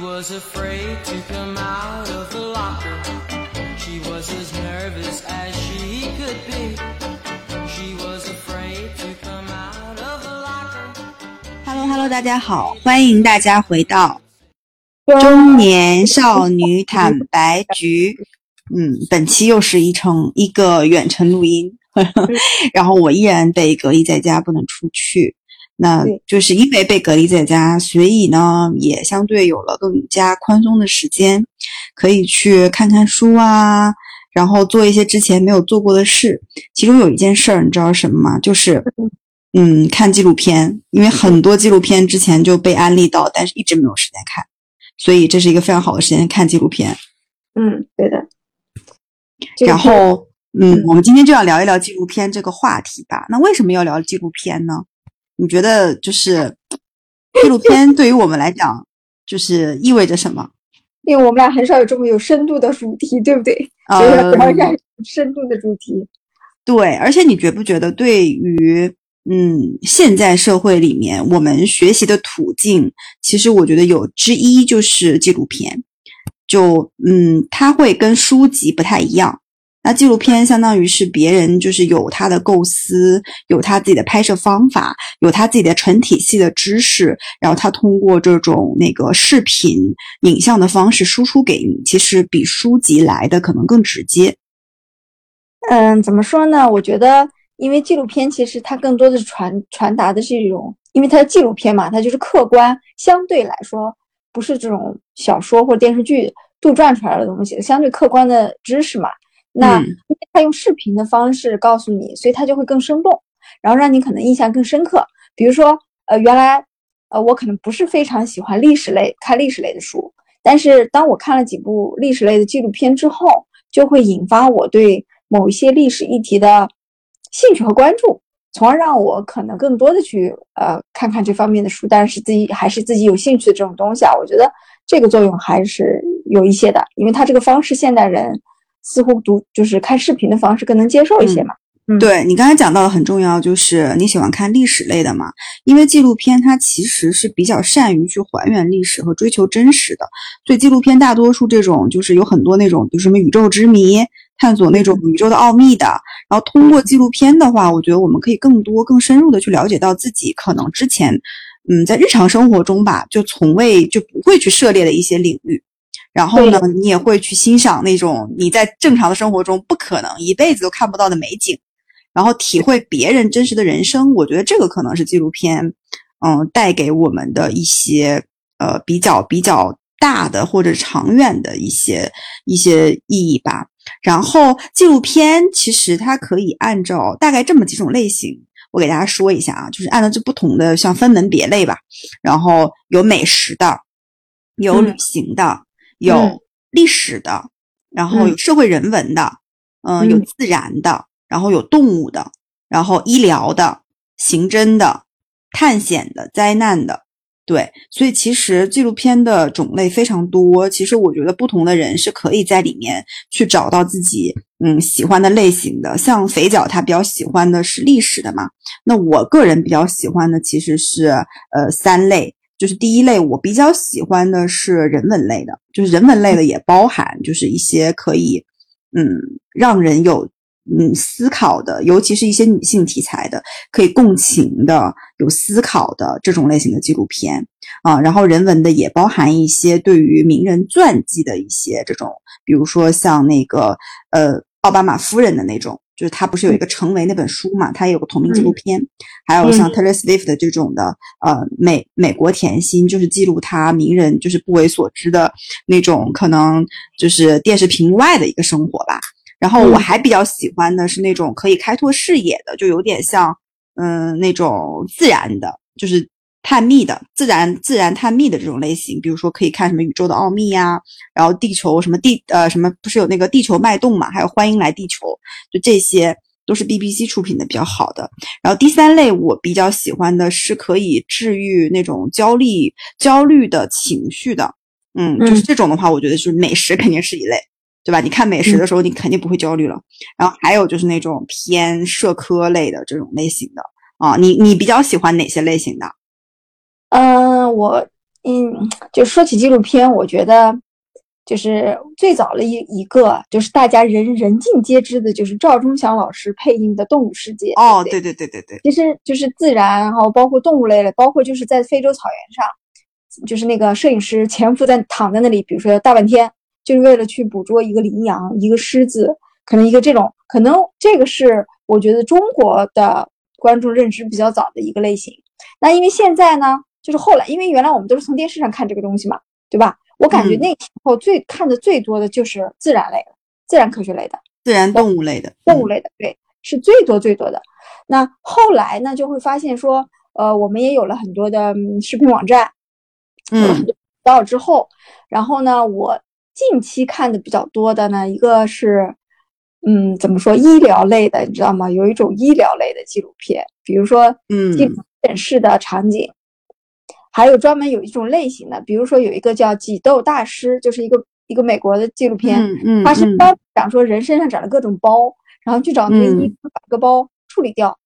was afraid to come out of the locker. She was as nervous as she could be. She was afraid to come out of the locker. Hello Hello，大家好，欢迎大家回到中年少女坦白局。嗯，本期又是一程一个远程录音，然后我依然被隔离在家，不能出去。那就是因为被隔离在家，所以呢，也相对有了更加宽松的时间，可以去看看书啊，然后做一些之前没有做过的事。其中有一件事儿，你知道什么吗？就是，嗯，看纪录片。因为很多纪录片之前就被安利到，但是一直没有时间看，所以这是一个非常好的时间看纪录片。嗯，对的。然后，嗯，我们今天就要聊一聊纪录片这个话题吧。那为什么要聊纪录片呢？你觉得就是纪录片对于我们来讲，就是意味着什么？因为我们俩很少有这么有深度的主题，对不对？所以要聊一下深度的主题。对，而且你觉不觉得，对于嗯现在社会里面，我们学习的途径，其实我觉得有之一就是纪录片。就嗯，它会跟书籍不太一样。那纪录片相当于是别人就是有他的构思，有他自己的拍摄方法，有他自己的纯体系的知识，然后他通过这种那个视频、影像的方式输出给你，其实比书籍来的可能更直接。嗯，怎么说呢？我觉得，因为纪录片其实它更多的是传传达的是一种，因为它是纪录片嘛，它就是客观，相对来说不是这种小说或者电视剧杜撰出来的东西，相对客观的知识嘛。那因为他用视频的方式告诉你，所以他就会更生动，然后让你可能印象更深刻。比如说，呃，原来，呃，我可能不是非常喜欢历史类看历史类的书，但是当我看了几部历史类的纪录片之后，就会引发我对某一些历史议题的兴趣和关注，从而让我可能更多的去呃看看这方面的书。但是自己还是自己有兴趣的这种东西啊，我觉得这个作用还是有一些的，因为他这个方式现代人。似乎读就是看视频的方式更能接受一些嘛？嗯，对你刚才讲到的很重要，就是你喜欢看历史类的嘛？因为纪录片它其实是比较善于去还原历史和追求真实的，所以纪录片大多数这种就是有很多那种，比如什么宇宙之谜，探索那种宇宙的奥秘的。然后通过纪录片的话，我觉得我们可以更多、更深入的去了解到自己可能之前，嗯，在日常生活中吧，就从未就不会去涉猎的一些领域。然后呢，你也会去欣赏那种你在正常的生活中不可能一辈子都看不到的美景，然后体会别人真实的人生。我觉得这个可能是纪录片，嗯，带给我们的一些呃比较比较大的或者长远的一些一些意义吧。然后纪录片其实它可以按照大概这么几种类型，我给大家说一下啊，就是按照这不同的像分门别类吧。然后有美食的，有旅行的。有历史的，然后有社会人文的，嗯，有自然的，然后有动物的，然后医疗的、刑侦的、探险的、灾难的，对，所以其实纪录片的种类非常多。其实我觉得不同的人是可以在里面去找到自己嗯喜欢的类型的。像肥脚他比较喜欢的是历史的嘛，那我个人比较喜欢的其实是呃三类。就是第一类，我比较喜欢的是人文类的，就是人文类的也包含，就是一些可以，嗯，让人有嗯思考的，尤其是一些女性题材的，可以共情的、有思考的这种类型的纪录片啊。然后人文的也包含一些对于名人传记的一些这种，比如说像那个呃奥巴马夫人的那种。就是他不是有一个成为那本书嘛？他也有个同名纪录片，还有像 Taylor Swift 这种的，呃，美美国甜心，就是记录他名人就是不为所知的那种，可能就是电视屏幕外的一个生活吧。然后我还比较喜欢的是那种可以开拓视野的，就有点像嗯那种自然的，就是。探秘的自然自然探秘的这种类型，比如说可以看什么宇宙的奥秘呀，然后地球什么地呃什么不是有那个地球脉动嘛，还有欢迎来地球，就这些都是 BBC 出品的比较好的。然后第三类我比较喜欢的是可以治愈那种焦虑焦虑的情绪的，嗯，就是这种的话，我觉得就是美食肯定是一类，对吧？你看美食的时候，你肯定不会焦虑了。然后还有就是那种偏社科类的这种类型的啊，你你比较喜欢哪些类型的？嗯，我嗯，就说起纪录片，我觉得就是最早的一一个，就是大家人人尽皆知的，就是赵忠祥老师配音的《动物世界》。哦，对对对对对对，其实就是自然，然后包括动物类的，包括就是在非洲草原上，就是那个摄影师潜伏在躺在那里，比如说大半天，就是为了去捕捉一个羚羊、一个狮子，可能一个这种，可能这个是我觉得中国的观众认知比较早的一个类型。那因为现在呢？就是后来，因为原来我们都是从电视上看这个东西嘛，对吧？我感觉那时候最看的最多的就是自然类的、自然科学类的、自然动物类的、动物类的，对，是最多最多的。那后来呢，就会发现说，呃，我们也有了很多的视频网站，嗯，到之后，然后呢，我近期看的比较多的呢，一个是，嗯，怎么说医疗类的，你知道吗？有一种医疗类的纪录片，比如说，嗯，诊室的场景。还有专门有一种类型的，比如说有一个叫《挤痘大师》，就是一个一个美国的纪录片，嗯，它是专讲说人身上长了各种包，然后去找那个医生把这个包处理掉，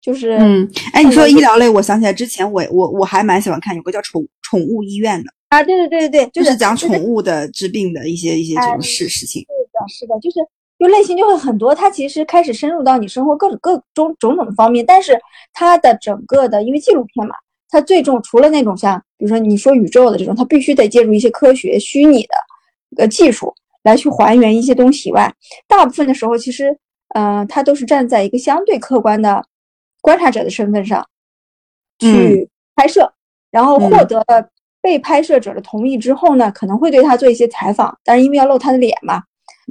就是，嗯，哎，你说医疗类，我想起来之前我我我还蛮喜欢看有个叫宠宠物医院的。啊，对对对对对，就是讲宠物的治病的一些一些这种事事情，是的，是的，就是就类型就会很多，它其实开始深入到你生活各种各种种种的方面，但是它的整个的因为纪录片嘛。它最重除了那种像，比如说你说宇宙的这种，它必须得借助一些科学虚拟的呃技术来去还原一些东西以外，大部分的时候其实，呃，它都是站在一个相对客观的观察者的身份上去拍摄，然后获得了被拍摄者的同意之后呢，可能会对他做一些采访，但是因为要露他的脸嘛，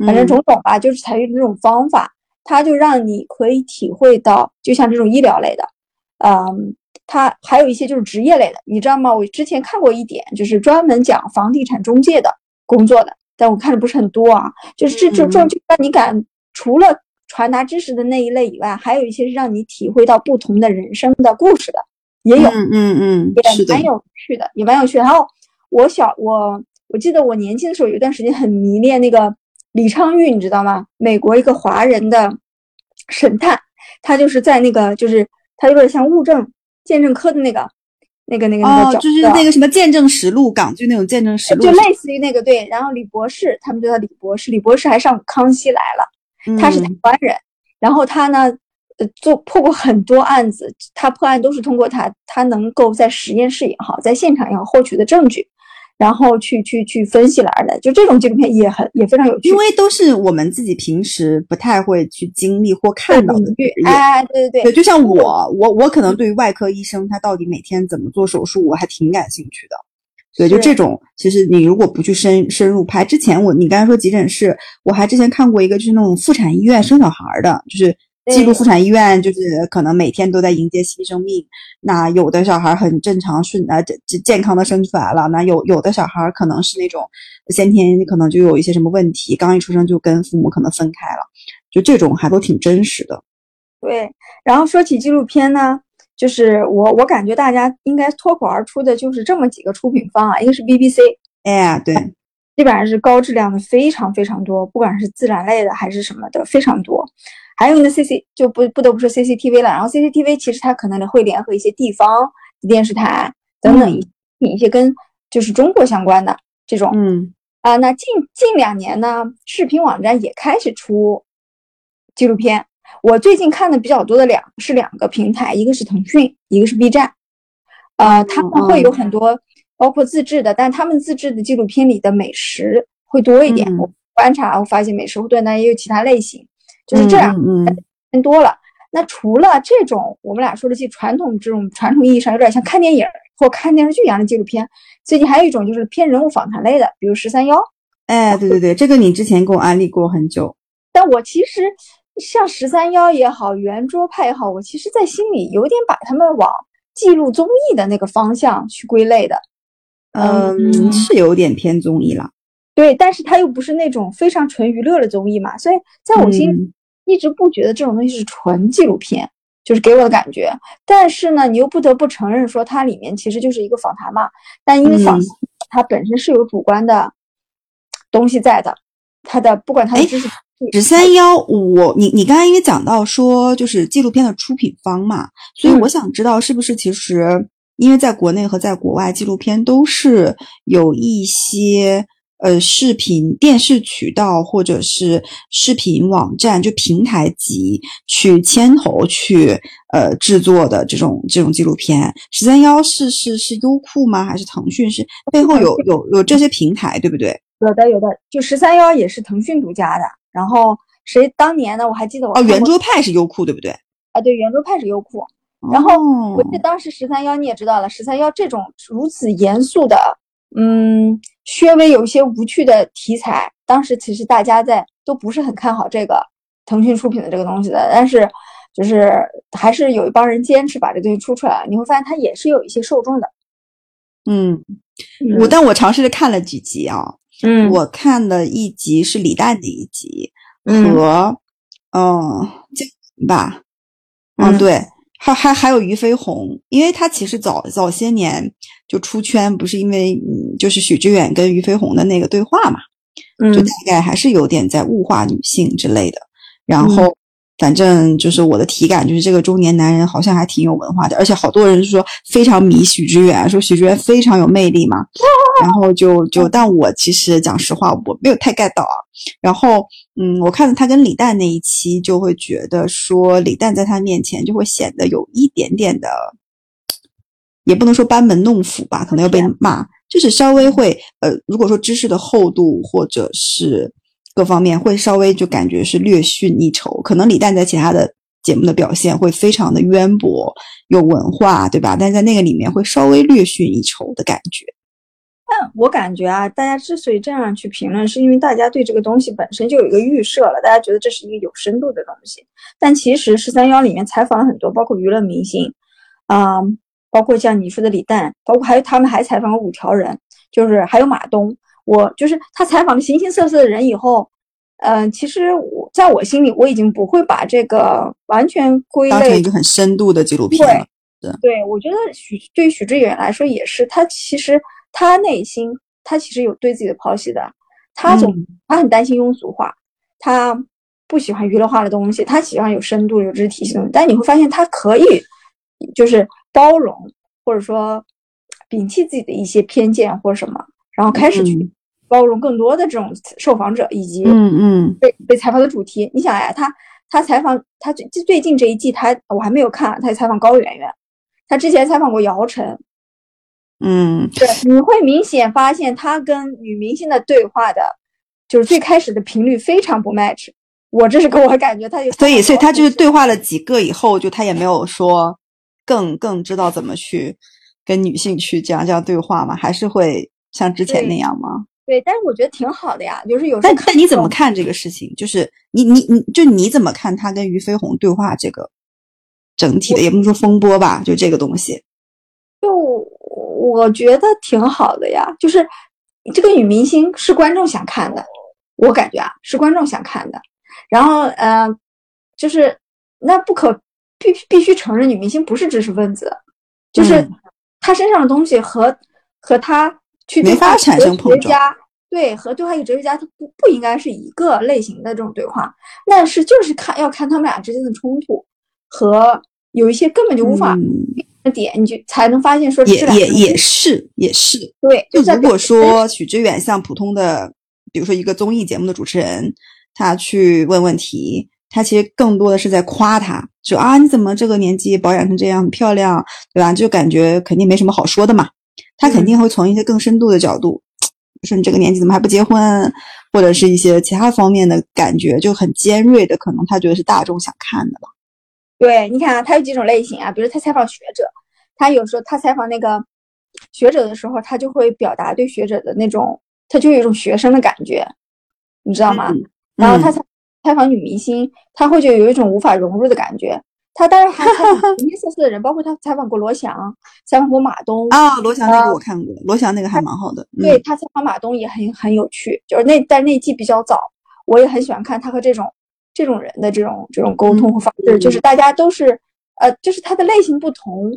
反正种种吧，就是采用这种方法，它就让你可以体会到，就像这种医疗类的，嗯。它还有一些就是职业类的，你知道吗？我之前看过一点，就是专门讲房地产中介的工作的，但我看的不是很多啊。就是这这这，就让你感除了传达知识的那一类以外，还有一些是让你体会到不同的人生的故事的，也有，嗯嗯嗯，也蛮有趣的，也蛮有趣的。然后我小我我记得我年轻的时候有一段时间很迷恋那个李昌钰，你知道吗？美国一个华人的神探，他就是在那个就是他有点像物证。鉴证科的那个，那个那个那个，就是那个什么鉴证实录，港剧那种鉴证实录，就类似于那个对。然后李博士，他们叫他李博士，李博士还上康熙来了，他是台湾人。然后他呢，呃，做破过很多案子，他破案都是通过他，他能够在实验室也好，在现场也好获取的证据。然后去去去分析来的，就这种纪录片也很也非常有趣，因为都是我们自己平时不太会去经历或看到的领域。哎，对对对，就像我我我可能对于外科医生他到底每天怎么做手术，我还挺感兴趣的。对，就这种，其实你如果不去深深入拍，之前我你刚才说急诊室，我还之前看过一个就是那种妇产医院生小孩的，就是。记录妇产医院就是可能每天都在迎接新生命，那有的小孩很正常顺啊健健康的生出来了，那有有的小孩可能是那种先天可能就有一些什么问题，刚一出生就跟父母可能分开了，就这种还都挺真实的。对，然后说起纪录片呢，就是我我感觉大家应该脱口而出的就是这么几个出品方啊，一个是 BBC，哎对，基本上是高质量的非常非常多，不管是自然类的还是什么的非常多。还有呢，C C 就不不得不说 C C T V 了。然后 C C T V 其实它可能会联合一些地方电视台等等一一些跟就是中国相关的这种。嗯啊，那近近两年呢，视频网站也开始出纪录片。我最近看的比较多的两是两个平台，一个是腾讯，一个是 B 站。呃，他们会有很多包括自制的，但他们自制的纪录片里的美食会多一点。我观察我发现美食会多，那也有其他类型。就是这样，嗯，偏多了。那除了这种我们俩说的这传统这种传统意义上有点像看电影或看电视剧一样的纪录片，最近还有一种就是偏人物访谈类的，比如十三幺。哎，对对对，这个你之前给我安利过很久。但我其实像十三幺也好，圆桌派也好，我其实在心里有点把他们往记录综艺的那个方向去归类的。嗯，是有点偏综艺了。对，但是它又不是那种非常纯娱乐的综艺嘛，所以在我心里一直不觉得这种东西是纯纪录片，就是给我的感觉。但是呢，你又不得不承认说它里面其实就是一个访谈嘛。但因为访它本身是有主观的东西在的，它的不管它的知识。十三幺，我你你刚才因为讲到说就是纪录片的出品方嘛，所以我想知道是不是其实因为在国内和在国外，纪录片都是有一些呃视频电视渠道或者是视频网站，就平台级去牵头去呃制作的这种这种纪录片。十三幺是是是优酷吗？还是腾讯？是背后有有有这些平台，对不对？有的有的，就十三幺也是腾讯独家的。然后谁当年呢？我还记得我哦，圆桌派是优酷，对不对？啊，对，圆桌派是优酷。然后我记得当时十三幺你也知道了，十三幺这种如此严肃的，嗯，稍微有一些无趣的题材，当时其实大家在都不是很看好这个腾讯出品的这个东西的，但是就是还是有一帮人坚持把这东西出出来了，你会发现它也是有一些受众的。嗯，我但我尝试着看了几集啊，嗯，我看了一集是李诞的一集嗯和嗯这吧，嗯嗯对。还还还有俞飞鸿，因为他其实早早些年就出圈，不是因为嗯，就是许知远跟俞飞鸿的那个对话嘛，就嗯。大概还是有点在物化女性之类的。然嗯。后反正就是我的体感就是这个中年男人好像还挺有文化的，而且好多人说非常迷许知远，说许知远非常有魅力嘛。然后就就，但我其实讲实话，我没有太 get 到啊。然后，嗯，我看了他跟李诞那一期，就会觉得说李诞在他面前就会显得有一点点的，也不能说班门弄斧吧，可能要被骂，就是稍微会呃，如果说知识的厚度或者是各方面会稍微就感觉是略逊一筹。可能李诞在其他的节目的表现会非常的渊博，有文化，对吧？但在那个里面会稍微略逊一筹的感觉。但我感觉啊，大家之所以这样去评论，是因为大家对这个东西本身就有一个预设了，大家觉得这是一个有深度的东西。但其实十三幺里面采访了很多，包括娱乐明星，啊、包括像你说的李诞，包括还有他们还采访了五条人，就是还有马东。我就是他采访了形形色色的人以后，嗯、其实我在我心里我已经不会把这个完全归类当成一个很深度的纪录片了。对，我觉得许对于许知远来说也是，他其实他内心他其实有对自己的剖析的，他总、嗯他很担心庸俗化，他不喜欢娱乐化的东西，他喜欢有深度、有知识体系的东西。但你会发现他可以就是包容，或者说摒弃自己的一些偏见或者什么，然后开始去嗯。包容更多的这种受访者以及嗯嗯。被被采访的主题。你想呀，他他采访他最最近这一季他我还没有看，他也采访高圆圆，他之前采访过姚晨，嗯，对，你会明显发现他跟女明星的对话的，就是最开始的频率非常不 match。我这是给我感觉，他有所以所以他就是对话了几个以后，就他也没有说更更知道怎么去跟女性去这样这样对话嘛，还是会像之前那样吗？对，但是我觉得挺好的呀，就是有时候但但你怎么看这个事情？就是你你你就你怎么看他跟俞飞鸿对话这个整体的，也不能说风波吧，就这个东西。就我觉得挺好的呀，就是这个女明星是观众想看的，我感觉啊是观众想看的。然后呃，就是那不可必必须承认，女明星不是知识分子，就是嗯她身上的东西和和她去没法产哲生碰撞对，和对话一个哲学家，他不不应该是一个类型的这种对话，但是就是看要看他们俩之间的冲突和有一些根本就无法点，你就才能发现说也也也是也是，对，就如果说许知远像普通的，比如说一个综艺节目的主持人，他去问问题，他其实更多的是在夸他，说啊你怎么这个年纪保养成这样，很漂亮，对吧？就感觉肯定没什么好说的嘛。他肯定会从一些更深度的角度，说你这个年纪怎么还不结婚，或者是一些其他方面的感觉就很尖锐的，可能他觉得是大众想看的吧。对，你看啊，他有几种类型啊，比如他采访学者，他有时候他采访那个学者的时候，他就会表达对学者的那种，他就有一种学生的感觉，你知道吗？嗯然后他采采访女明星，他会就有一种无法融入的感觉。他当然还采访形形色色的人，包括他采访过罗翔，采访过马东，啊，罗翔那呃个我看过，罗翔那个还蛮好的。嗯对他采访马东也很很有趣，就是那但那季比较早，我也很喜欢看他和这种这种人的这种这种沟通和方式，嗯就是大家都是呃，就是他的类型不同，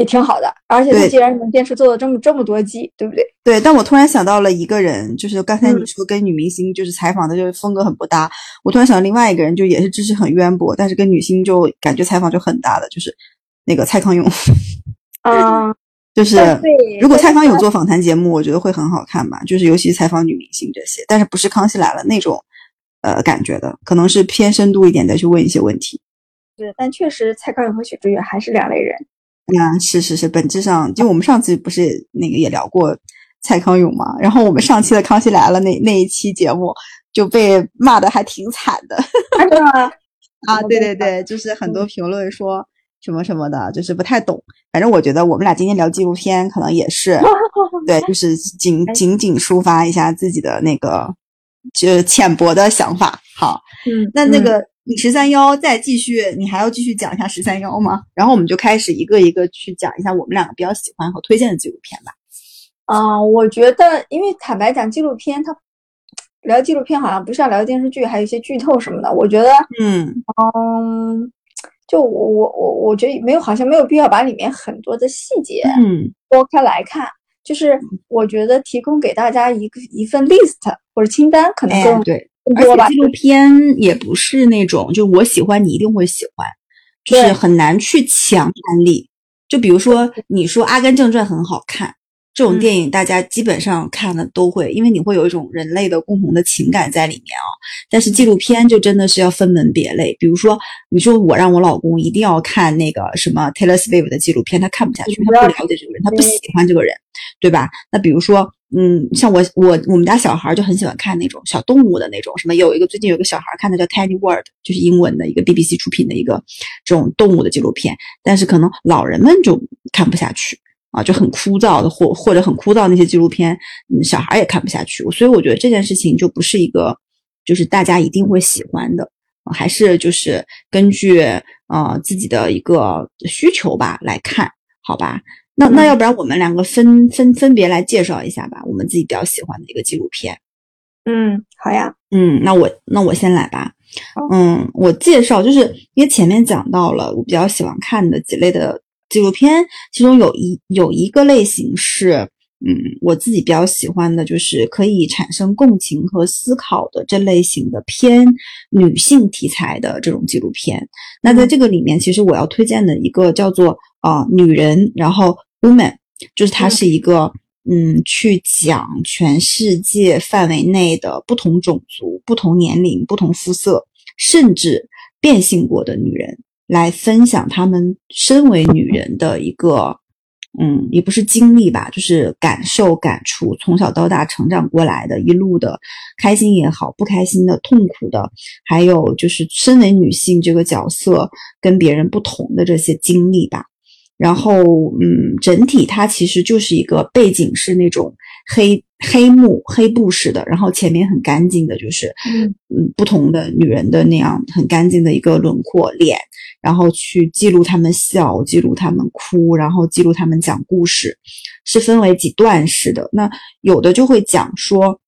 也挺好的。而且他既然能坚持做了这么这么多季，对不对？对，但我突然想到了一个人，就是刚才你嗯说跟女明星就是采访的，就是风格很不搭。我突然想到另外一个人，就也是知识很渊博，但是跟女星就感觉采访就很搭的，就是那个蔡康永。啊，就是对如果蔡康永做访谈节目，我觉得会很好看吧，就是尤其采访女明星这些，但是不是《康熙来了》那种呃感觉的，可能是偏深度一点的去问一些问题。对，但确实蔡康永和许知远还是两类人。嗯，是是是，本质上就我们上次不是那个也聊过蔡康永嘛，然后我们上期的《康熙来了》那那一期节目就被骂的还挺惨的 是吗？啊，对对对，就是很多评论说什么什么的，就是不太懂。反正我觉得我们俩今天聊纪录片，可能也是 对，就是仅仅仅抒发一下自己的那个就是浅薄的想法。好，嗯，那那个你十三幺再继续，你还要继续讲一下十三幺吗？然后我们就开始一个一个去讲一下我们两个比较喜欢和推荐的纪录片吧。啊、我觉得，因为坦白讲，纪录片它聊纪录片好像不是要聊电视剧，还有一些剧透什么的。我觉得，嗯嗯，就我我我我觉得没有，好像没有必要把里面很多的细节嗯剥开来看。就是我觉得提供给大家一个一份 list 或者清单，可能哎更、对，而且。纪录片也不是那种就我喜欢你一定会喜欢，就是很难去强安利。就比如说你说《阿甘正传》很好看，这种嗯电影大家基本上看了都会，因为你会有一种人类的共同的情感在里面啊。但是纪录片就真的是要分门别类，比如说你说我让我老公一定要看那个什么 Taylor Swift 的纪录片，他看不下去，他不了解这个人，他不喜欢这个人，对吧？那比如说，嗯，像我我我们家小孩就很喜欢看那种小动物的那种，什么有一个最近有个小孩看的叫 Tiny World，就是英文的一个 BBC 出品的一个这种动物的纪录片，但是可能老人们就看不下去啊，就很枯燥的或或者很枯燥那些纪录片，嗯，小孩也看不下去，所以我觉得这件事情就不是一个就是大家一定会喜欢的。还是就是根据呃自己的一个需求吧来看，好吧？那那嗯要不然我们两个分分分别来介绍一下吧，我们自己比较喜欢的一个纪录片。嗯，好呀。嗯，那我那我先来吧。嗯，我介绍就是因为前面讲到了我比较喜欢看的几类的纪录片，其中有一有一个类型是，嗯，我自己比较喜欢的，就是可以产生共情和思考的这类型的偏女性题材的这种纪录片。那在这个里面，其实我要推荐的一个叫做啊、呃女人，然后 woman，就是它嗯是一个。嗯，去讲全世界范围内的不同种族、不同年龄、不同肤色，甚至变性过的女人，来分享她们身为女人的一个，嗯，也不是经历吧，就是感受、感触，从小到大成长过来的一路的开心也好，不开心的、痛苦的，还有就是身为女性这个角色跟别人不同的这些经历吧。然后，嗯，整体它其实就是一个背景是那种黑黑幕黑布式的，然后前面很干净的，就是嗯嗯不同的女人的那样很干净的一个轮廓脸，然后去记录她们笑，记录她们哭，然后记录她们讲故事，是分为几段式的。那有的就会讲说，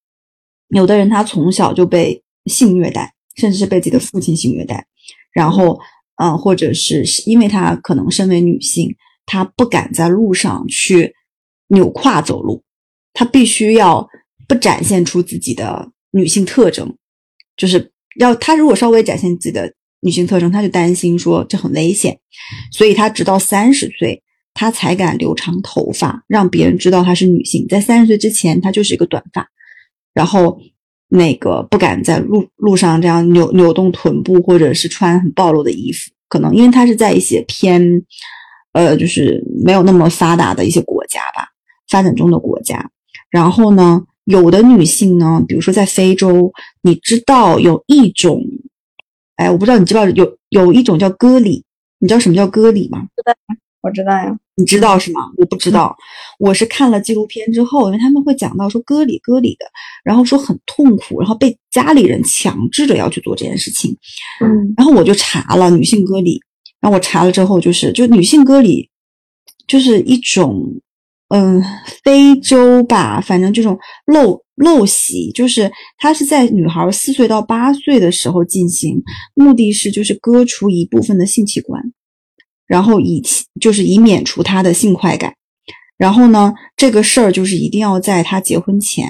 有的人他从小就被性虐待，甚至是被自己的父亲性虐待，然后。啊，或者是因为她可能身为女性，她不敢在路上去扭胯走路，她必须要不展现出自己的女性特征，就是要她如果稍微展现自己的女性特征，她就担心说这很危险，所以她直到三十岁，她才敢留长头发，让别人知道她是女性。在三十岁之前，她就是一个短发，然后。那个不敢在路路上这样扭扭动臀部，或者是穿很暴露的衣服，可能因为它是在一些偏，呃，就是没有那么发达的一些国家吧，发展中的国家。然后呢，有的女性呢，比如说在非洲，你知道有一种，哎，我不知道你知不知道有有一种叫割礼，你知道什么叫割礼吗？我知道呀。你知道是吗？我不知道，我是看了纪录片之后，因为他们会讲到说割礼割礼的，然后说很痛苦，然后被家里人强制着要去做这件事情，嗯然后我就查了女性割礼，然后我查了之后，就是就女性割礼就是一种，嗯，非洲吧，反正这种陋陋习，就是它是在女孩四岁到八岁的时候进行，目的是就是割除一部分的性器官。然后以就是以免除她的性快感，然后呢，这个事儿就是一定要在她结婚前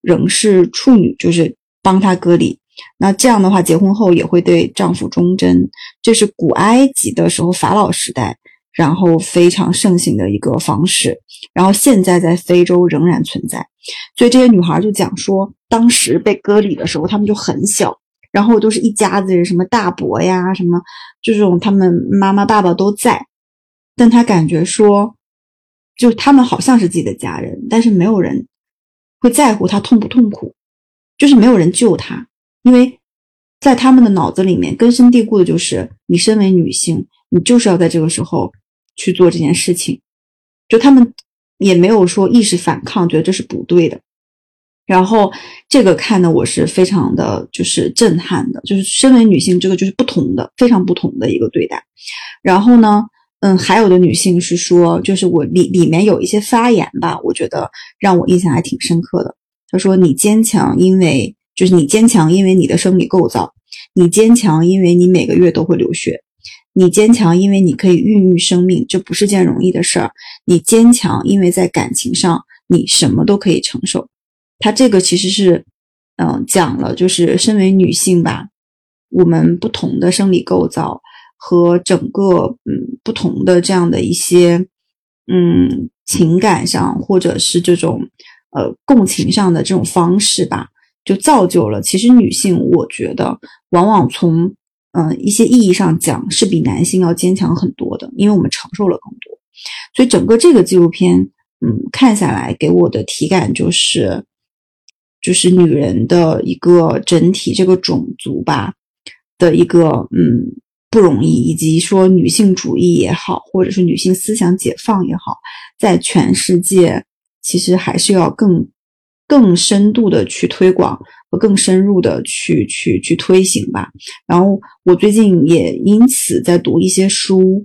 仍是处女，就是帮她割礼。那这样的话，结婚后也会对丈夫忠贞。这是古埃及的时候法老时代然后非常盛行的一个方式，然后现在在非洲仍然存在。所以这些女孩就讲说，当时被割礼的时候，她们就很小，然后都是一家子人，什么大伯呀，什么就这种，他们妈妈爸爸都在，但他感觉说，就他们好像是自己的家人，但是没有人会在乎她痛不痛苦，就是没有人救她，因为在他们的脑子里面根深蒂固的就是，你身为女性，你就是要在这个时候去做这件事情，就他们。也没有说意识反抗，觉得这是不对的。然后这个看的我是非常的就是震撼的，就是身为女性，这个就是不同的，非常不同的一个对待。然后呢，嗯，还有的女性是说，就是我里里面有一些发言吧，我觉得让我印象还挺深刻的。她说：“你坚强，因为就是你坚强，因为你的生理构造；你坚强，因为你每个月都会流血。”你坚强，因为你可以孕育生命，这不是件容易的事儿。你坚强，因为在感情上你什么都可以承受。他这个其实是，嗯，讲了就是身为女性吧，我们不同的生理构造和整个嗯不同的这样的一些嗯情感上或者是这种呃共情上的这种方式吧，就造就了其实女性，我觉得往往从。嗯，一些意义上讲是比男性要坚强很多的，因为我们承受了更多。所以整个这个纪录片，嗯，看下来给我的体感就是，就是女人的一个整体这个种族吧的一个嗯不容易，以及说女性主义也好，或者是女性思想解放也好，在全世界其实还是要更更深度的去推广。和更深入的去去去推行吧。然后我最近也因此在读一些书，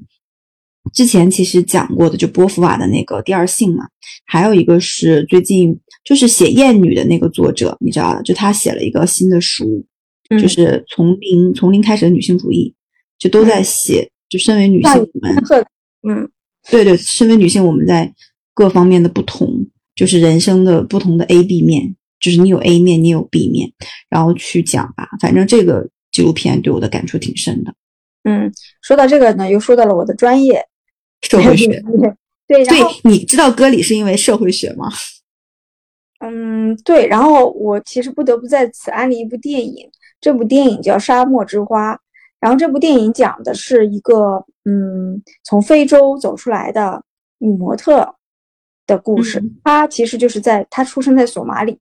之前其实讲过的就波伏娃的那个《第二性》嘛，还有一个是最近就是写艳女的那个作者，你知道的，就他写了一个新的书，就是从零从零开始的女性主义，就都在写，就身为女性我们，嗯，对对，身为女性我们在各方面的不同，就是人生的不同的 A B 面。就是你有 A 面，你有 B 面，然后去讲吧。反正这个纪录片对我的感触挺深的。嗯，说到这个呢，又说到了我的专业社会学。对，对，你知道歌里是因为社会学吗？嗯，对。然后我其实不得不在此安利一部电影，这部电影叫《沙漠之花》。然后这部电影讲的是一个嗯，从非洲走出来的女模特的故事。她其实就是在她出生在索马里。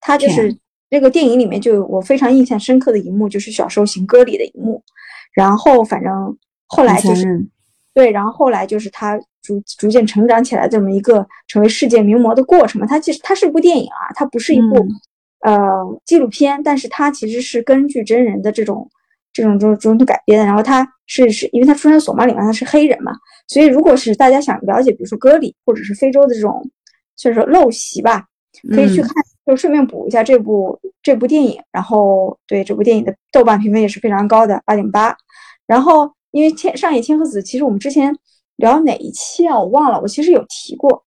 她就是那个电影里面就我非常印象深刻的一幕，就是小时候行歌里的一幕。然后反正后来就是对，然后后来就是他逐逐渐成长起来这么一个成为世界名模的过程嘛。它其实它是一部电影啊，它不是一部呃纪录片，但是它其实是根据真人的这种这种这种这种改编的。然后他是是因为他出生在索马里嘛，他是黑人嘛，所以如果是大家想了解，比如说歌里或者是非洲的这种，就是说陋习吧，可以去看。就顺便补一下这部这部电影，然后对这部电影的豆瓣评分也是非常高的八点八。然后因为千上野千鹤子，其实我们之前聊哪一期啊？我忘了，我其实有提过。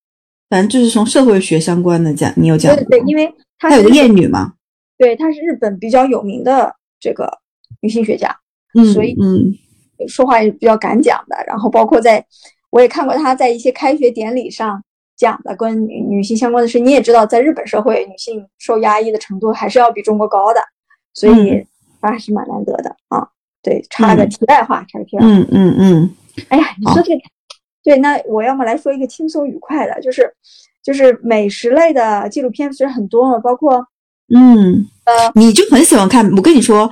反正就是从社会学相关的讲，你有讲对对，因为她有个艳女嘛。对，她是日本比较有名的这个女性学家，嗯，所以嗯，说话也比较敢讲的。然后包括在我也看过她在一些开学典礼上。讲的跟女女性相关的事，你也知道，在日本社会，女性受压抑的程度还是要比中国高的，所以她还是蛮难得的啊。对，插个题外话，插个题外话。嗯嗯嗯。哎呀，你说这个，对，那我要么来说一个轻松愉快的，就是就是美食类的纪录片其实很多嘛，包括嗯呃，你就很喜欢看。我跟你说，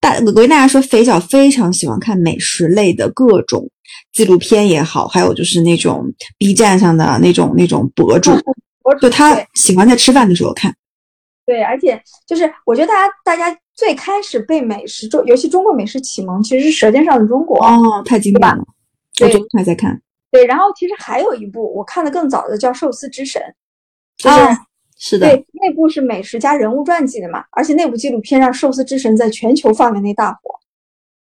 大我跟大家说，肥脚非常喜欢看美食类的各种。纪录片也好，还有就是那种 B 站上的那种那种博主，就他喜欢在吃饭的时候看。对，而且就是我觉得大家大家最开始被美食中，尤其中国美食启蒙，其实是《舌尖上的中国》哦，太经典了。我昨天还在看。对，然后其实还有一部我看的更早的叫《寿司之神》，啊，是的，对，那部是美食加人物传记的嘛，而且那部纪录片让《寿司之神》在全球范围内大火。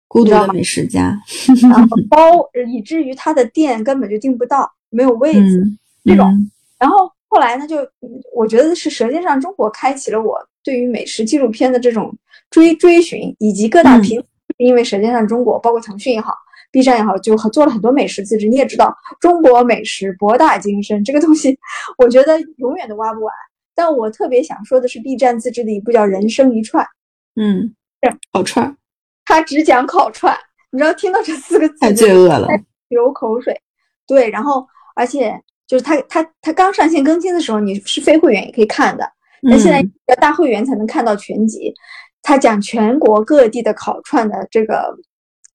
孤独的美食家，然后包以至于他的店根本就订不到，没有位子这种。然后后来呢，就我觉得是《舌尖上中国》开启了我对于美食纪录片的这种追追寻，以及各大平，因为《舌尖上中国》包括腾讯也好，B 站也好，就做了很多美食自制。你也知道，中国美食博大精深，这个东西我觉得永远都挖不完。但我特别想说的是，B 站自制的一部叫《人生一串》，嗯，是烤串，他只讲烤串，你知道听到这四个字太罪恶了，流口水。对，然后而且就是他他他刚上线更新的时候，你是非会员也可以看的，但现在要大会员才能看到全集。他讲全国各地的烤串的这个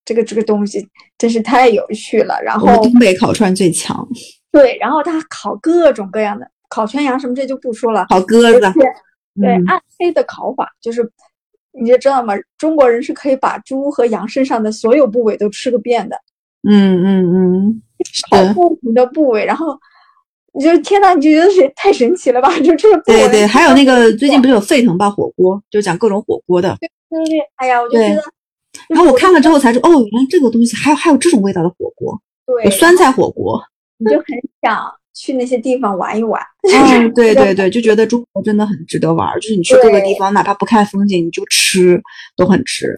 这个这个东西，真是太有趣了。然后东北烤串最强，对，然后他烤各种各样的烤全羊什么这就不说了，烤鸽子，对，暗黑的烤法就是，你就知道吗？中国人是可以把猪和羊身上的所有部位都吃个遍的。嗯嗯嗯，烤不同的部位，然后。你就天呐，你就觉得是太神奇了吧？就这个对对，还有那个最近不是有沸腾吧火锅，就讲各种火锅的。对对对，哎呀，我就觉得。然后我看了之后才知道，哦，原来这个东西还有还有这种味道的火锅，对有酸菜火锅。你就很想去那些地方玩一玩。嗯，对对对，就觉得中国真的很值得玩，就是你去各个地方，哪怕不看风景，你就吃都很值。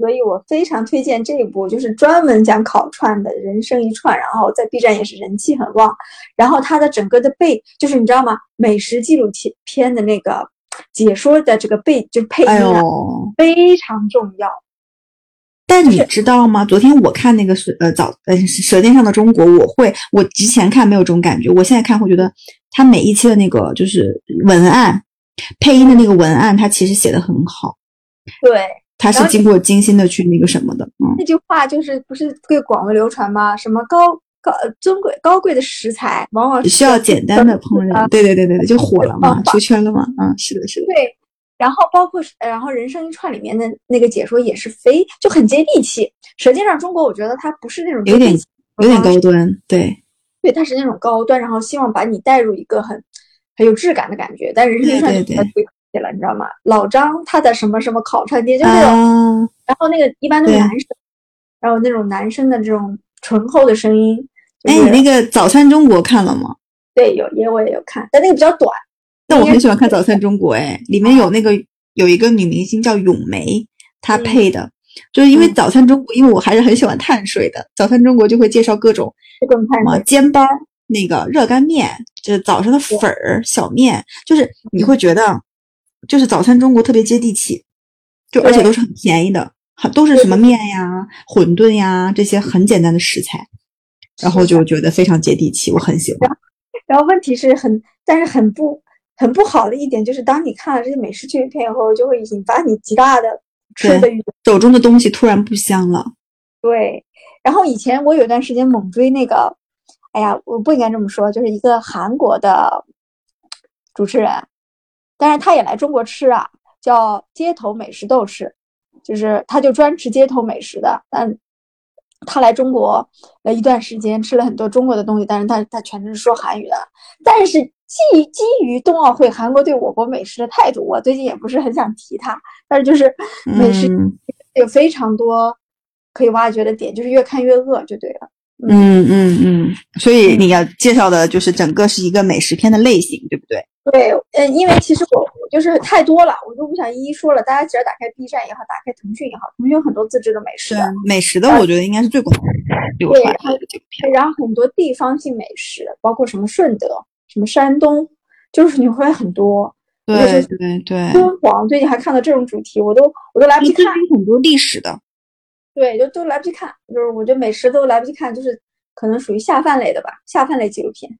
所以我非常推荐这一部，就是专门讲烤串的人生一串，然后在 B 站也是人气很旺。然后它的整个的背，就是你知道吗？美食纪录片的那个解说的这个背，就配音啊，非常重要。但你知道吗？昨天我看那个舌呃早呃《舌尖上的中国》，我会我之前看没有这种感觉，我现在看会觉得它每一期的那个就是文案配音的那个文案，它其实写的很好。对。他是经过精心的去那个什么的，嗯，那句话就是不是最广为流传吗？什么高高尊贵高贵的食材，往往需要简单的烹饪。对对对对对，就火了嘛，出圈了嘛，嗯，是的，是的。对，然后包括然后人生一串里面的那个解说也是非就很接地气。舌尖上中国，我觉得它不是那种有点有点高端，对，对，它是那种高端，然后希望把你带入一个很很有质感的感觉。但人生一串对。了，你知道吗？老张他在什么什么烤串店，就那种，然后那个一般都是男生，然后那种男生的这种醇厚的声音。哎，你那个《早餐中国》看了吗？对，有，因为我也有看，但那个比较短。但我很喜欢看《早餐中国》，哎，里面有那个有一个女明星叫咏梅，她配的，就是因为《早餐中国》，因为我还是很喜欢碳水的，《早餐中国》就会介绍各种什么煎包、那个热干面，就是早上的粉儿、小面，就是你会觉得。就是早餐中国特别接地气，就而且都是很便宜的，很都是什么面呀、馄饨呀这些很简单的食材，然后就觉得非常接地气，我很喜欢。然后问题是很，但是很不很不好的一点就是，当你看了这些美食纪录片以后，就会引发你极大的吃的欲，手中的东西突然不香了。对，然后以前我有段时间猛追那个，哎呀，我不应该这么说，就是一个韩国的主持人。但是他也来中国吃啊，叫街头美食斗士，就是他就专吃街头美食的。但他来中国了一段时间，吃了很多中国的东西，但是他他全程是说韩语的。但是基基于冬奥会韩国对我国美食的态度，我最近也不是很想提他。但是就是美食有非常多可以挖掘的点，就是越看越饿就对了。嗯嗯嗯，所以你要介绍的就是整个是一个美食片的类型，对不对？对，嗯，因为其实我我就是太多了，我就不想一一说了。大家只要打开 B 站也好，打开腾讯也好，腾讯有很多自制的美食。美食的，我觉得应该是最广流传的这个片。然后很多地方性美食，包括什么顺德、什么山东，就是你会很多。对对对。敦煌最近还看到这种主题，我都我都来不及看。很多历史的。对，就都来不及看，就是我觉得美食都来不及看，就是可能属于下饭类的吧，下饭类纪录片。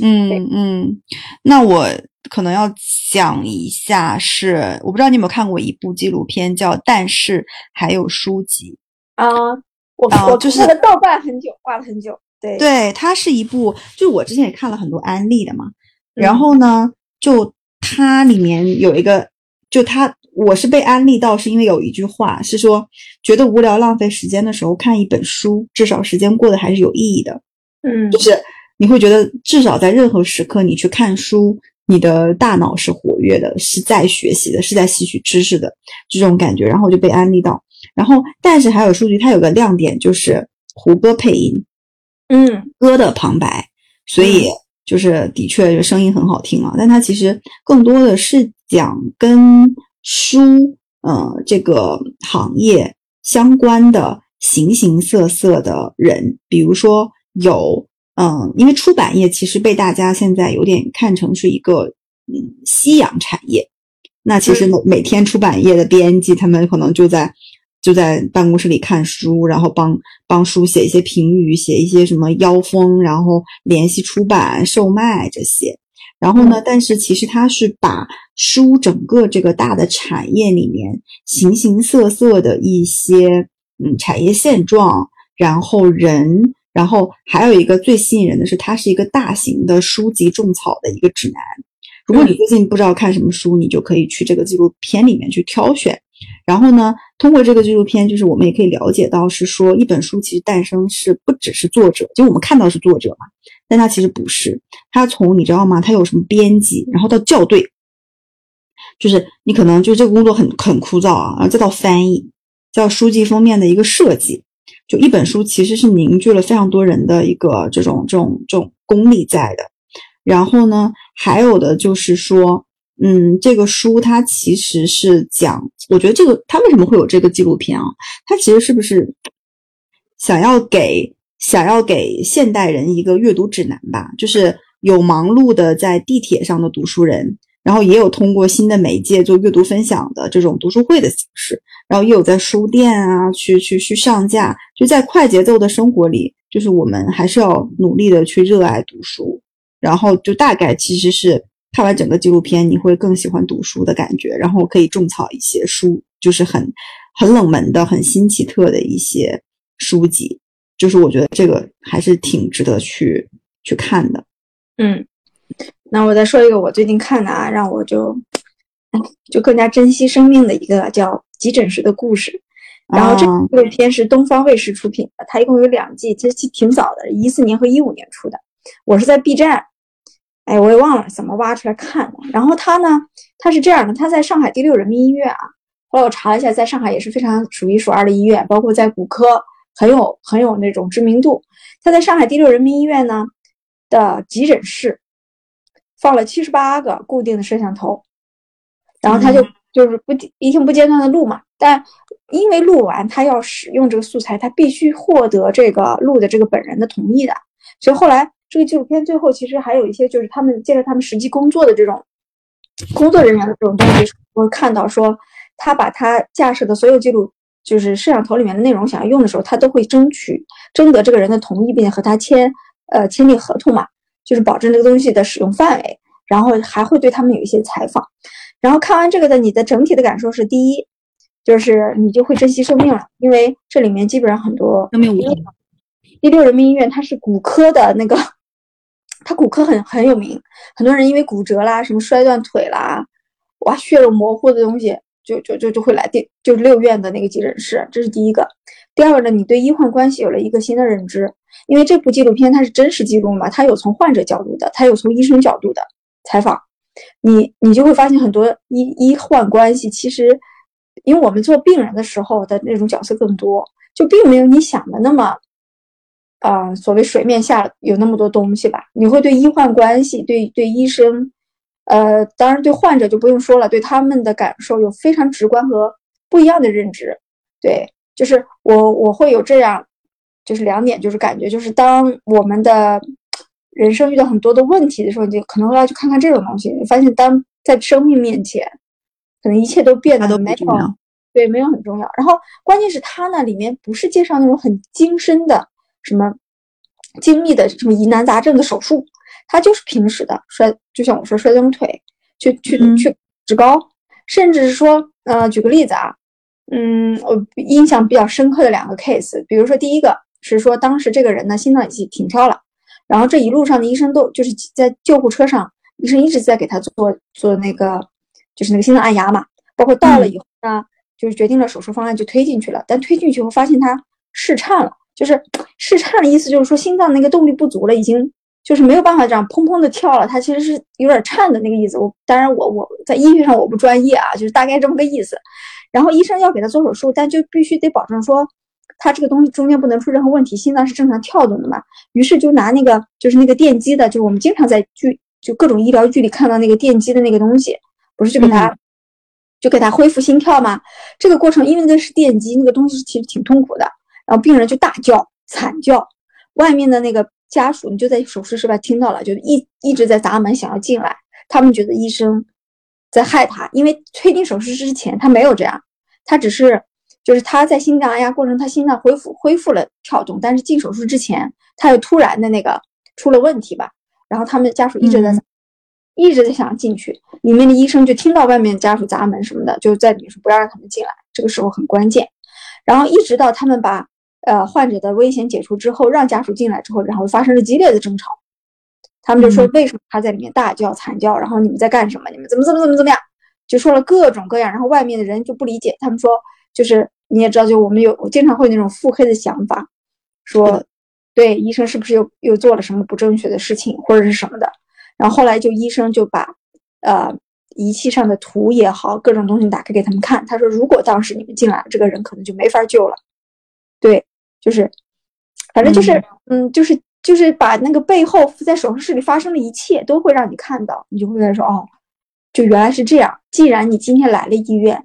嗯嗯，那我可能要讲一下，是我不知道你有没有看过一部纪录片叫《但是还有书籍》啊，我我就是豆瓣很久，挂了很久。对对，它是一部，就我之前也看了很多安利的嘛，然后呢，就它里面有一个，就它。我是被安利到，是因为有一句话是说，觉得无聊浪费时间的时候看一本书，至少时间过得还是有意义的。嗯，就是你会觉得至少在任何时刻你去看书，你的大脑是活跃的，是在学习的，是在吸取知识的这种感觉。然后就被安利到，然后但是还有数据，它有个亮点就是胡歌配音，嗯，歌的旁白，所以就是的确声音很好听啊。但它其实更多的是讲跟书，呃，这个行业相关的形形色色的人，比如说有，嗯，因为出版业其实被大家现在有点看成是一个嗯夕阳产业，那其实每每天出版业的编辑他们可能就在就在办公室里看书，然后帮帮书写一些评语，写一些什么腰封，然后联系出版售卖这些。然后呢？但是其实它是把书整个这个大的产业里面形形色色的一些嗯产业现状，然后人，然后还有一个最吸引人的是，它是一个大型的书籍种草的一个指南。如果你最近不知道看什么书，你就可以去这个纪录片里面去挑选。然后呢，通过这个纪录片，就是我们也可以了解到，是说一本书其实诞生是不只是作者，就我们看到是作者嘛。但它其实不是，它从你知道吗？它有什么编辑，然后到校对，就是你可能就这个工作很很枯燥啊，然后再到翻译，再到书籍封面的一个设计，就一本书其实是凝聚了非常多人的一个这种这种这种功力在的。然后呢，还有的就是说，嗯，这个书它其实是讲，我觉得这个他为什么会有这个纪录片啊？他其实是不是想要给？想要给现代人一个阅读指南吧，就是有忙碌的在地铁上的读书人，然后也有通过新的媒介做阅读分享的这种读书会的形式，然后也有在书店啊去去去上架，就在快节奏的生活里，就是我们还是要努力的去热爱读书，然后就大概其实是看完整个纪录片，你会更喜欢读书的感觉，然后可以种草一些书，就是很很冷门的、很新奇特的一些书籍。就是我觉得这个还是挺值得去去看的，嗯，那我再说一个我最近看的啊，让我就就更加珍惜生命的一个叫《急诊室的故事》，然后这部片是东方卫视出品的，它一共有两季，其实挺早的，一四年和一五年出的。我是在 B 站，哎，我也忘了怎么挖出来看的。然后它呢，它是这样的，它在上海第六人民医院啊，后来我查了一下，在上海也是非常数一数二的医院，包括在骨科。很有很有那种知名度。他在上海第六人民医院呢的急诊室放了七十八个固定的摄像头，然后他就就是不一天不间断的录嘛。但因为录完他要使用这个素材，他必须获得这个录的这个本人的同意的。所以后来这个纪录片最后其实还有一些就是他们介绍他们实际工作的这种工作人员的这种东西，我看到说他把他架设的所有记录。就是摄像头里面的内容想要用的时候，他都会争取征得这个人的同意，并且和他签呃签订合同嘛，就是保证这个东西的使用范围，然后还会对他们有一些采访。然后看完这个的，你的整体的感受是：第一，就是你就会珍惜生命了，因为这里面基本上很多生命。第六人民医院它是骨科的那个，它骨科很很有名，很多人因为骨折啦、什么摔断腿啦，哇，血肉模糊的东西。就就就就会来第就是六院的那个急诊室，这是第一个。第二个呢，你对医患关系有了一个新的认知，因为这部纪录片它是真实记录嘛，它有从患者角度的，它有从医生角度的采访，你你就会发现很多医医患关系其实，因为我们做病人的时候的那种角色更多，就并没有你想的那么，啊，所谓水面下有那么多东西吧？你会对医患关系，对对医生。呃，当然，对患者就不用说了，对他们的感受有非常直观和不一样的认知。对，就是我我会有这样，就是两点，就是感觉，就是当我们的人生遇到很多的问题的时候，你就可能会要去看看这种东西。你发现，当在生命面前，可能一切都变得没有，对，没有很重要。然后，关键是它呢，里面不是介绍那种很精深的什么精密的什么疑难杂症的手术。它就是平时的摔，就像我说摔断腿，去去去职高，甚至是说，呃，举个例子啊，嗯，我印象比较深刻的两个 case，比如说第一个是说当时这个人呢心脏已经停跳了，然后这一路上的医生都就是在救护车上，医生一直在给他做做那个就是那个心脏按压嘛，包括到了以后呢，就是决定了手术方案就推进去了，但推进去后发现他室颤了，就是室颤的意思就是说心脏那个动力不足了，已经。就是没有办法这样砰砰的跳了，它其实是有点颤的那个意思。我当然我我在医学上我不专业啊，就是大概这么个意思。然后医生要给他做手术，但就必须得保证说他这个东西中间不能出任何问题，心脏是正常跳动的嘛。于是就拿那个就是那个电击的，就是我们经常在剧就各种医疗剧里看到那个电击的那个东西，不是就给他就给他恢复心跳吗？这个过程因为那是电击，那个东西其实挺痛苦的。然后病人就大叫惨叫，外面的那个家属你就在手术室外听到了，就一一直在砸门想要进来，他们觉得医生在害他，因为推进手术之前他没有这样，他只是就是他在心脏按压过程，他心脏恢复恢复了跳动，但是进手术之前他又突然的那个出了问题吧，然后他们家属一直在。一直在想进去，里面的医生就听到外面家属砸门什么的，就在里面说不要让他们进来。这个时候很关键，然后一直到他们把呃患者的危险解除之后，让家属进来之后，然后发生了激烈的争吵。他们就说为什么他在里面大叫惨叫，然后你们在干什么？你们怎么怎么怎么怎么样？就说了各种各样，然后外面的人就不理解。他们说就是你也知道，就我们有我经常会那种腹黑的想法，说对医生是不是又又做了什么不正确的事情或者是什么的。然后后来就医生就把，呃，仪器上的图也好，各种东西打开给他们看。他说，如果当时你们进来，这个人可能就没法救了。对，就是，反正就是，嗯，就是就是把那个背后在手术室里发生的一切都会让你看到，你就会在说，哦，就原来是这样。既然你今天来了医院，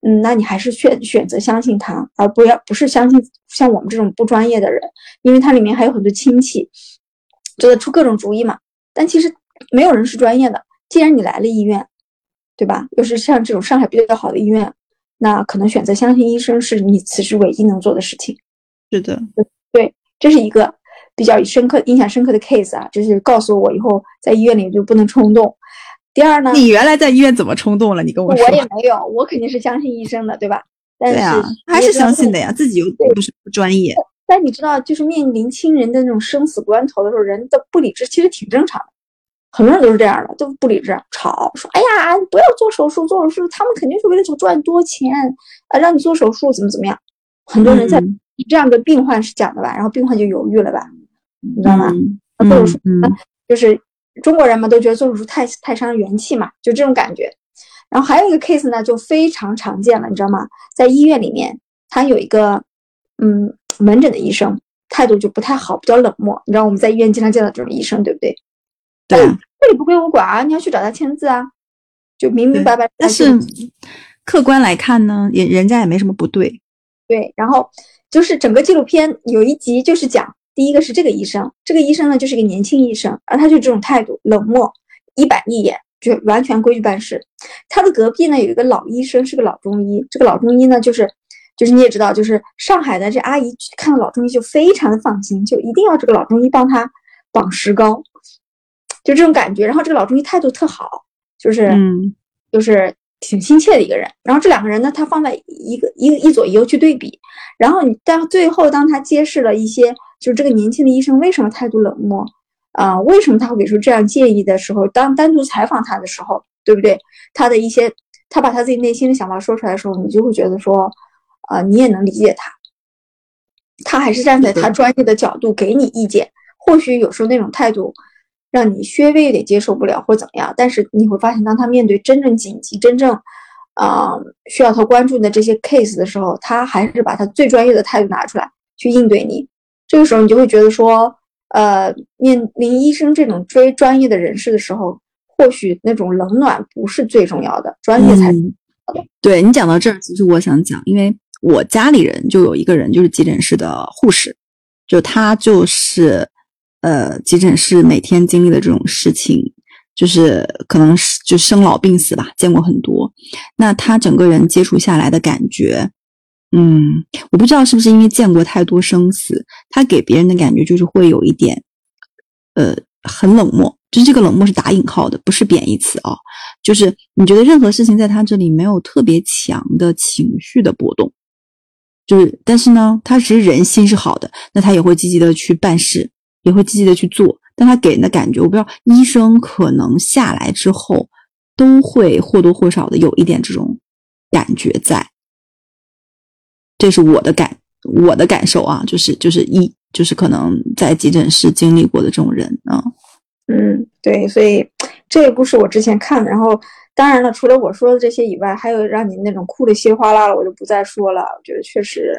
嗯，那你还是选选择相信他，而不要不是相信像我们这种不专业的人，因为它里面还有很多亲戚，做得出各种主意嘛。但其实没有人是专业的。既然你来了医院，对吧？又是像这种上海比较好的医院，那可能选择相信医生是你此时唯一能做的事情。是的，对，这是一个比较深刻、印象深刻的 case 啊，就是告诉我以后在医院里就不能冲动。第二呢？你原来在医院怎么冲动了？你跟我说。我也没有，我肯定是相信医生的，对吧？对啊，还是相信的呀，自己又不是不专业。但你知道，就是面临亲人的那种生死关头的时候，人的不理智其实挺正常的。很多人都是这样的，都不理智，吵说：“哎呀，不要做手术，做手术，他们肯定是为了赚多钱啊，让你做手术怎么怎么样。”很多人在这样跟病患是讲的吧，然后病患就犹豫了吧，你知道吗？做手术就是中国人嘛，都觉得做手术太太伤元气嘛，就这种感觉。然后还有一个 case 呢，就非常常见了，你知道吗？在医院里面，他有一个嗯。门诊的医生态度就不太好，比较冷漠。你知道我们在医院经常见到这种医生，对不对？对，这里不归我管啊，你要去找他签字啊，就明明白白。但是客观来看呢，也人家也没什么不对。对，然后就是整个纪录片有一集就是讲，第一个是这个医生，这个医生呢就是一个年轻医生，而他就这种态度冷漠，一板一眼，就完全规矩办事。他的隔壁呢有一个老医生，是个老中医，这个老中医呢就是。就是你也知道，就是上海的这阿姨看到老中医就非常的放心，就一定要这个老中医帮她绑石膏，就这种感觉。然后这个老中医态度特好，就是嗯，就是挺亲切的一个人。然后这两个人呢，他放在一个一一左一右去对比，然后你当最后，当他揭示了一些，就这个年轻的医生为什么态度冷漠啊，为什么他会给出这样建议的时候，当单独采访他的时候，对不对？他的一些，他把他自己内心的想法说出来的时候，你就会觉得说。啊，你也能理解他，他还是站在他专业的角度给你意见。或许有时候那种态度让你稍微有点接受不了，或怎么样。但是你会发现，当他面对真正紧急、真正啊需要他关注的这些 case 的时候，他还是把他最专业的态度拿出来去应对你。这个时候，你就会觉得说，呃，面临医生这种追专业的人士的时候，或许那种冷暖不是最重要的，专业才。对你讲到这儿，其实我想讲，因为。我家里人就有一个人，就是急诊室的护士，就他就是，呃，急诊室每天经历的这种事情，就是可能是就生老病死吧，见过很多。那他整个人接触下来的感觉，嗯，我不知道是不是因为见过太多生死，他给别人的感觉就是会有一点，呃，很冷漠。就是这个冷漠是打引号的，不是贬义词啊。就是你觉得任何事情在他这里没有特别强的情绪的波动。就是，但是呢，他其实人心是好的，那他也会积极的去办事，也会积极的去做。但他给人的感觉，我不知道，医生可能下来之后都会或多或少的有一点这种感觉在。这是我的感，我的感受啊，就是就是一就是可能在急诊室经历过的这种人啊。嗯，对，所以这一部是我之前看的，然后。当然了，除了我说的这些以外，还有让你那种哭的稀里哗啦的，我就不再说了。我觉得确实，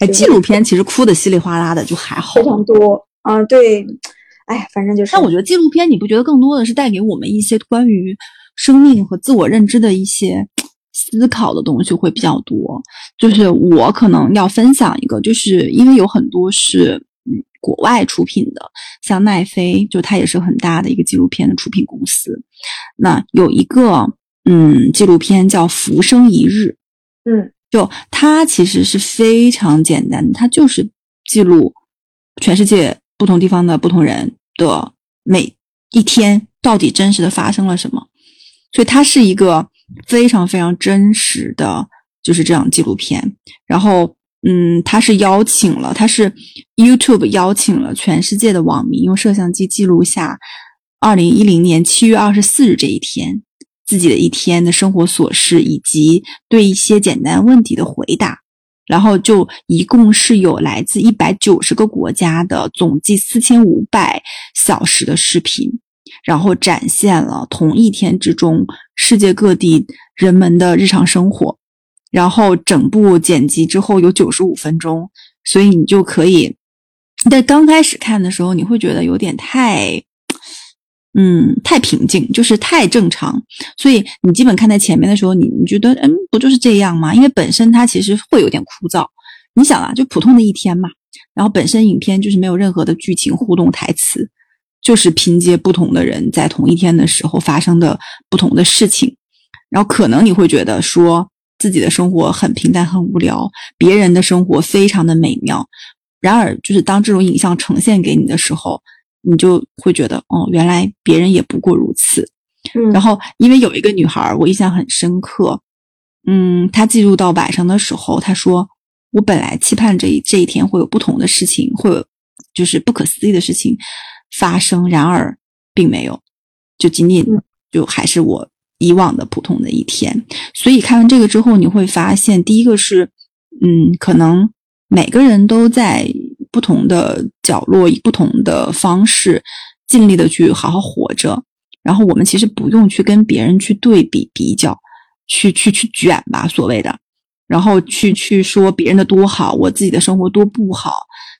哎，纪录片其实哭的稀里哗啦的就还好，非常多。嗯，对，哎，反正就是。但我觉得纪录片，你不觉得更多的是带给我们一些关于生命和自我认知的一些思考的东西会比较多。就是我可能要分享一个，就是因为有很多是嗯国外出品的，像奈飞，就它也是很大的一个纪录片的出品公司。那有一个嗯纪录片叫《浮生一日》，嗯就它其实是非常简单的，它就是记录全世界不同地方的不同人的每一天到底真实的发生了什么，所以它是一个非常非常真实的，就是这样纪录片。然后，嗯，它是邀请了，它是 YouTube 邀请了全世界的网民用摄像机记录下二零一零年七月二十四日这一天自己的一天的生活琐事，以及对一些简单问题的回答。然后就一共是有来自一百九十个国家的总计四千五百小时的视频，然后展现了同一天之中世界各地人们的日常生活。然后整部剪辑之后有九十五分钟，所以你就可以在刚开始看的时候，你会觉得有点太，嗯，太平静，就是太正常。所以你基本看在前面的时候，你你觉得，嗯，不就是这样吗？因为本身它其实会有点枯燥。你想啊，就普通的一天嘛，然后本身影片就是没有任何的剧情互动台词，就是凭借不同的人在同一天的时候发生的不同的事情，然后可能你会觉得说自己的生活很平淡、很无聊，别人的生活非常的美妙。然而，就是当这种影像呈现给你的时候，你就会觉得，哦，原来别人也不过如此。嗯，然后，因为有一个女孩儿，我印象很深刻，嗯，她记录到晚上的时候，她说：“我本来期盼这一这一天会有不同的事情，会有就是不可思议的事情发生，然而并没有，就仅仅嗯就还是我以往的普通的一天。所以看完这个之后，你会发现，第一个是，嗯，可能每个人都在不同的角落，以不同的方式，尽力的去好好活着。然后我们其实不用去跟别人去对比比较，去去去卷吧，所谓的，然后去去说别人的多好，我自己的生活多不好。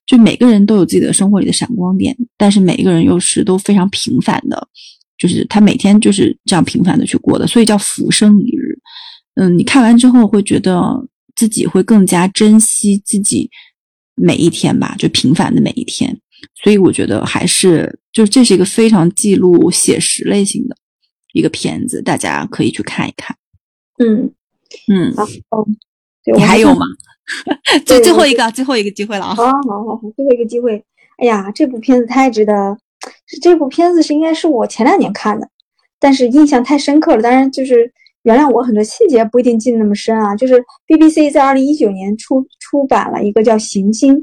就每个人都有自己的生活里的闪光点，但是每一个人又是都非常平凡的，就是他每天就是这样平凡的去过的，所以叫浮生一日。嗯，你看完之后会觉得自己会更加珍惜自己每一天吧，就平凡的每一天。所以我觉得还是就是这是一个非常记录写实类型的一个片子，大家可以去看一看。嗯，嗯，然后对我看你还有吗？最最后一个，最后一个机会了啊！好好好好，最后一个机会。哎呀，这部片子太值得，这部片子是应该是我前两年看的，但是印象太深刻了。当然，就是原谅我很多细节不一定记得那么深啊。就是 BBC 在二零一九年出出版了一个叫《行星》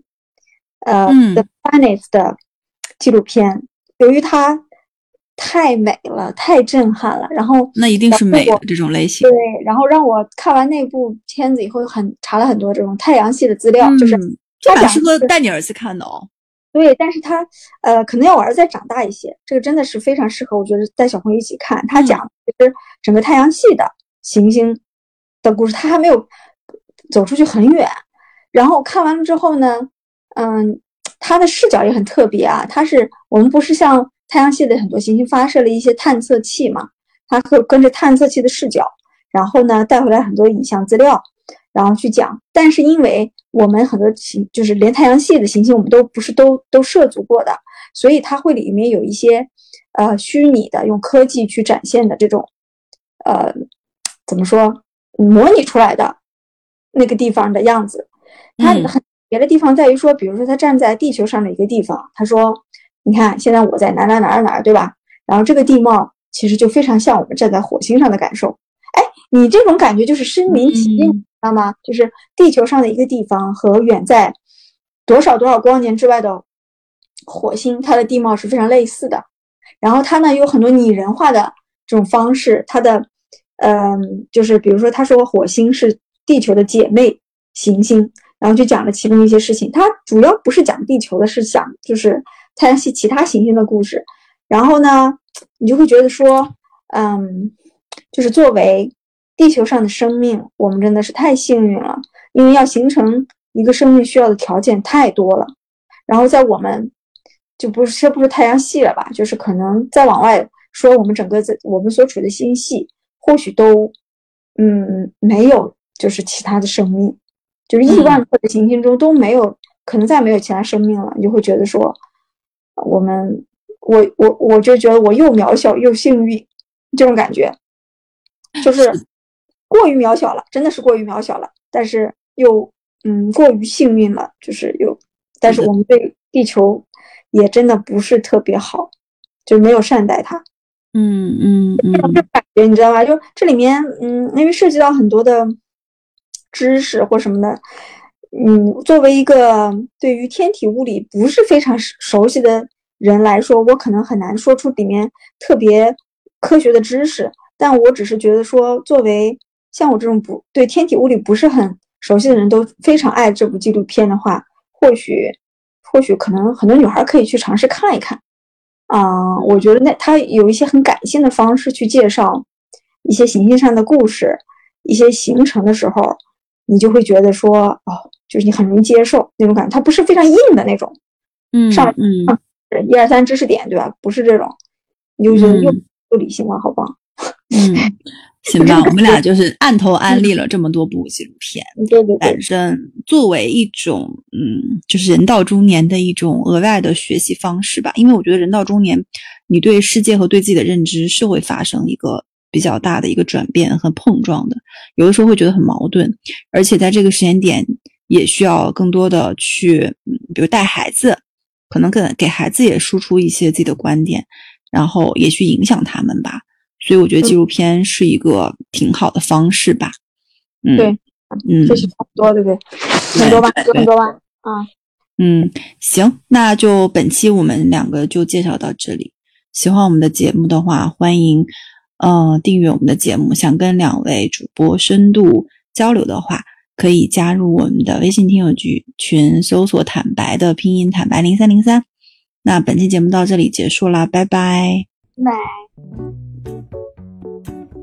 呃、嗯 The Planets 的纪录片，由于它太美了，太震撼了，然后那一定是美这种类型对，，然后让我看完那部片子以后，很查了很多这种太阳系的资料，就是嗯这蛮适合带你儿子看的哦。对，但是他呃，可能要我儿子再长大一些，这个真的是非常适合，我觉得带小朋友一起看。他嗯讲的是整个太阳系的行星的故事，他还没有走出去很远。然后看完了之后呢，嗯，他的视角也很特别啊。他是我们不是像太阳系的很多行星发射了一些探测器嘛？他会跟着探测器的视角，然后呢带回来很多影像资料，然后去讲。但是因为我们很多行就是连太阳系的行星我们都不是都都涉足过的，所以它会里面有一些呃虚拟的用科技去展现的这种呃怎么说模拟出来的那个地方的样子。它嗯很别的地方在于说，比如说他站在地球上的一个地方，他说：“你看，现在我在哪哪哪儿哪儿，对吧？然后这个地貌其实就非常像我们站在火星上的感受。哎，你这种感觉就是身临其境，知道吗？就是地球上的一个地方和远在多少多少光年之外的火星，它的地貌是非常类似的。然后它呢有很多拟人化的这种方式，它的嗯，就是比如说他说火星是地球的姐妹行星，然后就讲了其中一些事情。它主要不是讲地球的，是讲就是太阳系其他行星的故事。然后呢，你就会觉得说，嗯，就是作为地球上的生命，我们真的是太幸运了，因为要形成一个生命需要的条件太多了。然后在我们就不是这不是太阳系了吧，就是可能再往外说，我们整个在我们所处的星系，或许都嗯，没有就是其他的生命，就是亿万颗的行星中都没有，可能再没有其他生命了，你就会觉得说，我们，我我我就觉得我又渺小又幸运，这种感觉，就是过于渺小了，真的是过于渺小了，但是又嗯过于幸运了，就是又，但是我们对地球也真的不是特别好，就没有善待它。嗯嗯嗯，感觉你知道吗？就这里面，嗯，因为涉及到很多的知识或什么的，嗯，作为一个对于天体物理不是非常熟悉的人来说，我可能很难说出里面特别科学的知识。但我只是觉得说，作为像我这种不对天体物理不是很熟悉的人都非常爱这部纪录片的话，或许或许可能很多女孩可以去尝试看一看。啊，我觉得那他有一些很感性的方式去介绍一些行星上的故事，一些形成的时候，你就会觉得说，哦，就是你很容易接受那种感觉，它不是非常硬的那种，嗯，上嗯，一二三知识点，对吧？不是这种，你就觉得又又理性了，好吧？嗯。行吧，我们俩 就是按头安利了这么多部纪录片。对对对，反正作为一种，嗯，就是人到中年的一种额外的学习方式吧。因为我觉得人到中年，你对世界和对自己的认知是会发生一个比较大的一个转变和碰撞的。有的时候会觉得很矛盾，而且在这个时间点也需要更多的去，嗯，比如带孩子，可能给给孩子也输出一些自己的观点，然后也去影响他们吧。所以我觉得纪录片是一个挺好的方式吧，嗯，对，嗯，就是很多，对不对？很多吧，很多吧，啊，嗯，行，那就本期我们两个就介绍到这里。喜欢我们的节目的话，欢迎呃订阅我们的节目。想跟两位主播深度交流的话，可以加入我们的微信听友局群，搜索“坦白”的拼音“坦白零三零三”。那本期节目到这里结束了，拜拜，拜。Thank you.